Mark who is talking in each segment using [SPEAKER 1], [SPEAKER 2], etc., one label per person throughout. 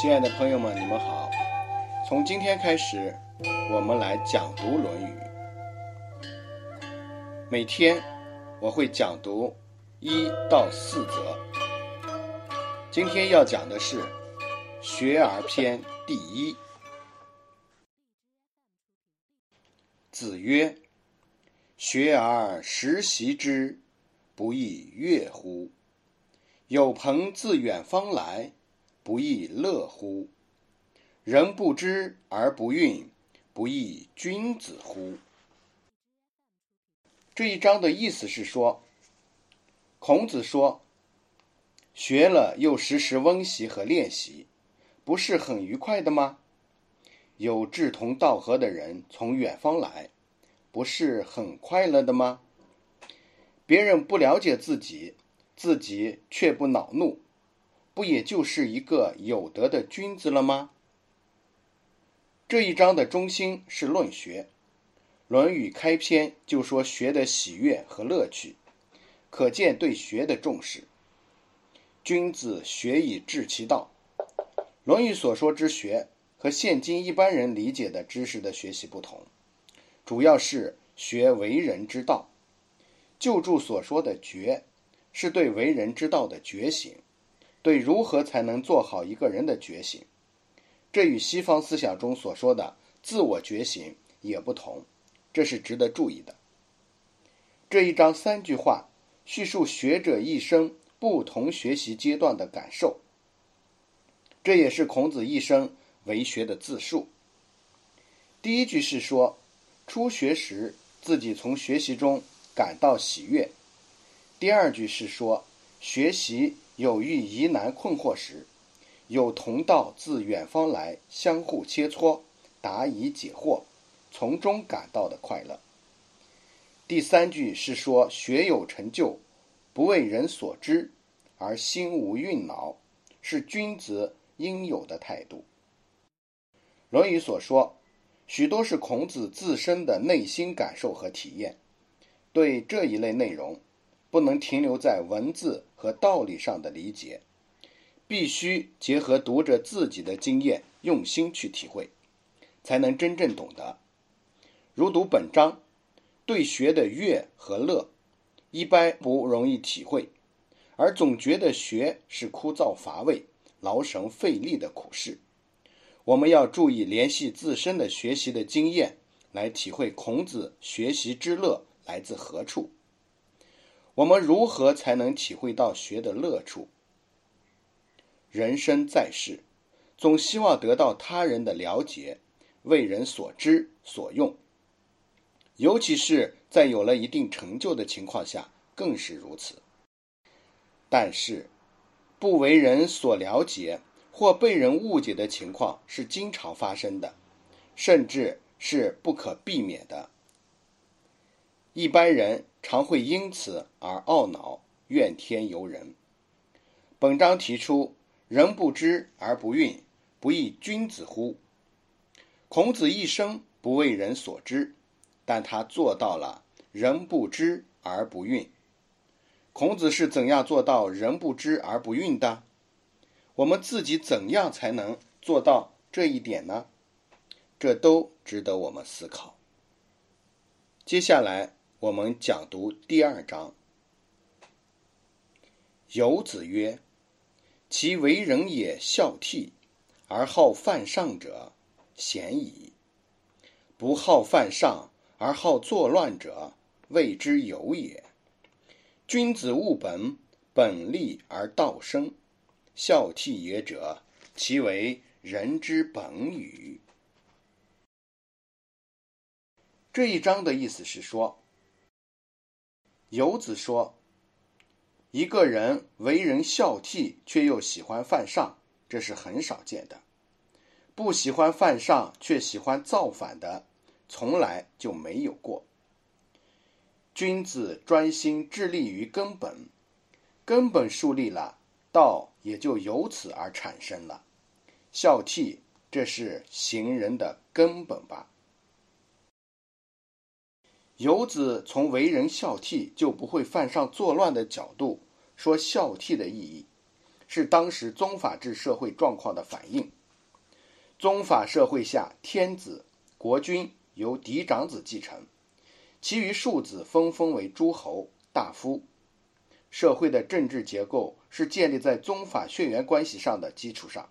[SPEAKER 1] 亲爱的朋友们，你们好。从今天开始，我们来讲读《论语》。每天我会讲读一到四则。今天要讲的是《学而篇》第一。子曰：“学而时习之，不亦说乎？有朋自远方来。”不亦乐乎？人不知而不愠，不亦君子乎？这一章的意思是说，孔子说，学了又时时温习和练习，不是很愉快的吗？有志同道合的人从远方来，不是很快乐的吗？别人不了解自己，自己却不恼怒。不也就是一个有德的君子了吗？这一章的中心是论学，《论语》开篇就说学的喜悦和乐趣，可见对学的重视。君子学以致其道，《论语》所说之学和现今一般人理解的知识的学习不同，主要是学为人之道。旧注所说的觉，是对为人之道的觉醒。对如何才能做好一个人的觉醒，这与西方思想中所说的自我觉醒也不同，这是值得注意的。这一章三句话叙述学者一生不同学习阶段的感受，这也是孔子一生为学的自述。第一句是说，初学时自己从学习中感到喜悦；第二句是说，学习。有遇疑难困惑时，有同道自远方来，相互切磋，答疑解惑，从中感到的快乐。第三句是说学有成就，不为人所知，而心无蕴恼，是君子应有的态度。《论语》所说，许多是孔子自身的内心感受和体验。对这一类内容。不能停留在文字和道理上的理解，必须结合读者自己的经验，用心去体会，才能真正懂得。如读本章，对学的悦和乐，一般不容易体会，而总觉得学是枯燥乏味、劳神费力的苦事。我们要注意联系自身的学习的经验，来体会孔子学习之乐来自何处。我们如何才能体会到学的乐处？人生在世，总希望得到他人的了解，为人所知所用。尤其是在有了一定成就的情况下，更是如此。但是，不为人所了解或被人误解的情况是经常发生的，甚至是不可避免的。一般人常会因此而懊恼、怨天尤人。本章提出“人不知而不愠，不亦君子乎？”孔子一生不为人所知，但他做到了“人不知而不愠”。孔子是怎样做到“人不知而不愠”的？我们自己怎样才能做到这一点呢？这都值得我们思考。接下来。我们讲读第二章。有子曰：“其为人也孝悌，而好犯上者，鲜矣；不好犯上而好作乱者，谓之有也。君子务本，本立而道生。孝悌也者，其为人之本与？”这一章的意思是说。游子说：“一个人为人孝悌，却又喜欢犯上，这是很少见的。不喜欢犯上却喜欢造反的，从来就没有过。君子专心致力于根本，根本树立了，道也就由此而产生了。孝悌，这是行人的根本吧。”游子从为人孝悌就不会犯上作乱的角度说孝悌的意义，是当时宗法制社会状况的反映。宗法社会下，天子、国君由嫡长子继承，其余庶子封封为诸侯、大夫。社会的政治结构是建立在宗法血缘关系上的基础上。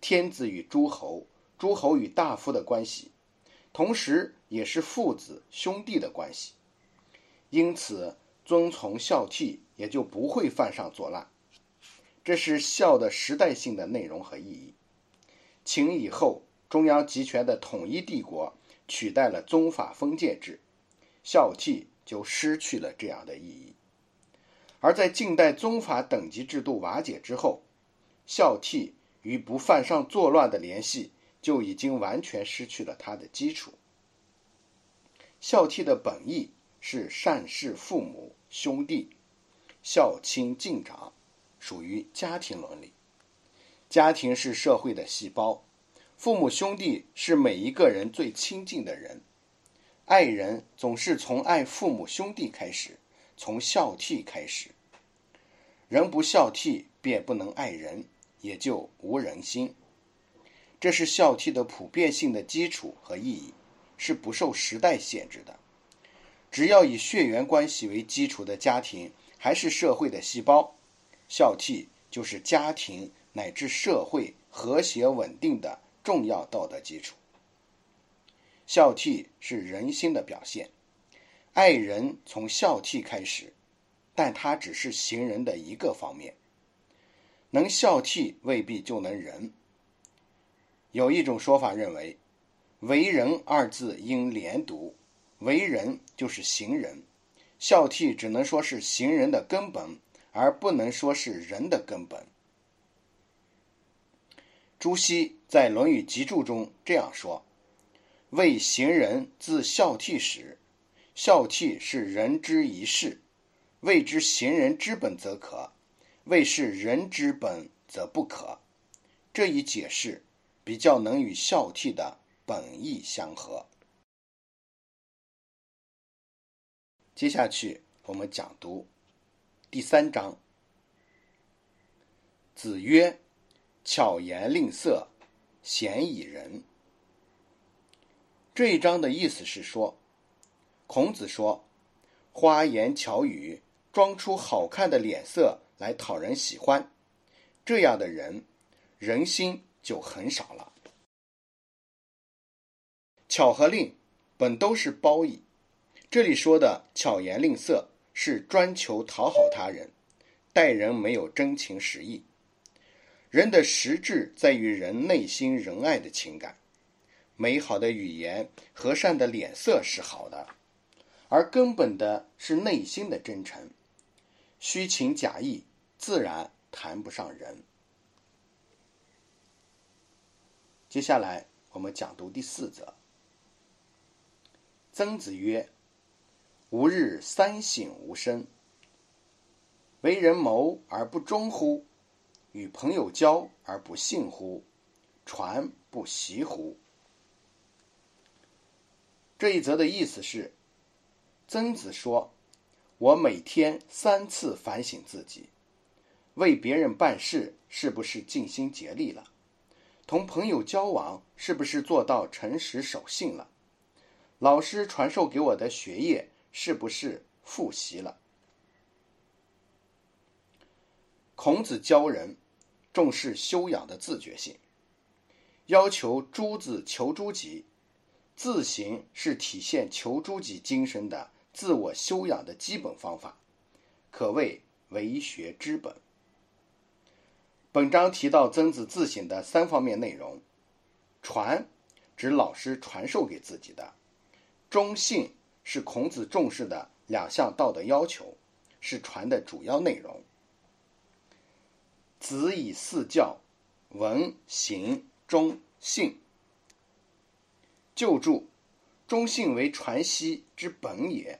[SPEAKER 1] 天子与诸侯，诸侯与大夫的关系，同时也是父子兄弟的关系。因此，遵从孝悌也就不会犯上作乱。这是孝的时代性的内容和意义。秦以后，中央集权的统一帝国取代了宗法封建制，孝悌就失去了这样的意义。而在近代宗法等级制度瓦解之后，孝悌与不犯上作乱的联系就已经完全失去了它的基础。孝悌的本意是善事父母兄弟，孝亲敬长，属于家庭伦理。家庭是社会的细胞，父母兄弟是每一个人最亲近的人，爱人总是从爱父母兄弟开始。从孝悌开始，人不孝悌，便不能爱人，也就无人心。这是孝悌的普遍性的基础和意义，是不受时代限制的。只要以血缘关系为基础的家庭还是社会的细胞，孝悌就是家庭乃至社会和谐稳定的重要道德基础。孝悌是人心的表现。爱人从孝悌开始，但它只是行人的一个方面。能孝悌未必就能仁。有一种说法认为，“为人”二字应连读，“为人”就是行人，孝悌只能说是行人的根本，而不能说是人的根本。朱熹在《论语集注》中这样说：“为行人自孝悌始。”孝悌是人之一事，谓之行人之本则可，谓是人之本则不可。这一解释比较能与孝悌的本意相合。接下去我们讲读第三章。子曰：“巧言令色，鲜矣仁。”这一章的意思是说。孔子说：“花言巧语，装出好看的脸色来讨人喜欢，这样的人，人心就很少了。巧和令本都是褒义，这里说的巧言令色是专求讨好他人，待人没有真情实意。人的实质在于人内心仁爱的情感，美好的语言、和善的脸色是好的。”而根本的是内心的真诚，虚情假意自然谈不上人。接下来我们讲读第四则。曾子曰：“吾日三省吾身：为人谋而不忠乎？与朋友交而不信乎？传不习乎？”这一则的意思是。曾子说：“我每天三次反省自己，为别人办事是不是尽心竭力了？同朋友交往是不是做到诚实守信了？老师传授给我的学业是不是复习了？”孔子教人重视修养的自觉性，要求诸子求诸己，自行是体现求诸己精神的。自我修养的基本方法，可谓为学之本。本章提到曾子自省的三方面内容：传，指老师传授给自己的；忠信，是孔子重视的两项道德要求，是传的主要内容。子以四教：文、行、忠、信。旧注：忠信为传习之本也。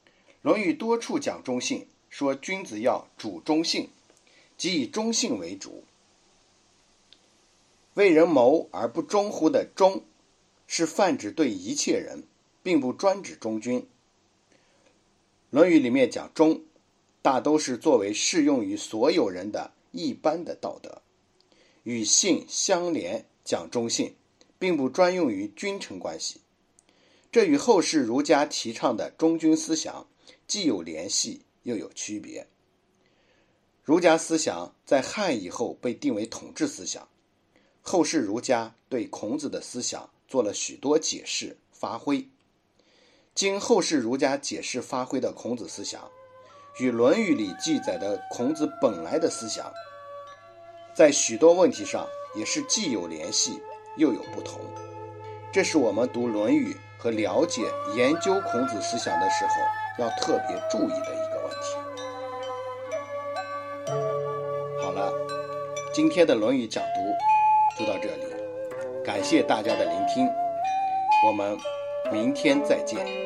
[SPEAKER 1] 《论语》多处讲忠信，说君子要主忠信，即以忠信为主。为人谋而不忠乎的忠，是泛指对一切人，并不专指忠君。《论语》里面讲忠，大都是作为适用于所有人的一般的道德，与性相连，讲忠信，并不专用于君臣关系。这与后世儒家提倡的忠君思想既有联系，又有区别。儒家思想在汉以后被定为统治思想，后世儒家对孔子的思想做了许多解释发挥。经后世儒家解释发挥的孔子思想，与《论语》里记载的孔子本来的思想，在许多问题上也是既有联系又有不同。这是我们读《论语》和了解研究孔子思想的时候要特别注意的一个今天的论语讲读就到这里感谢大家的聆听我们明天再见。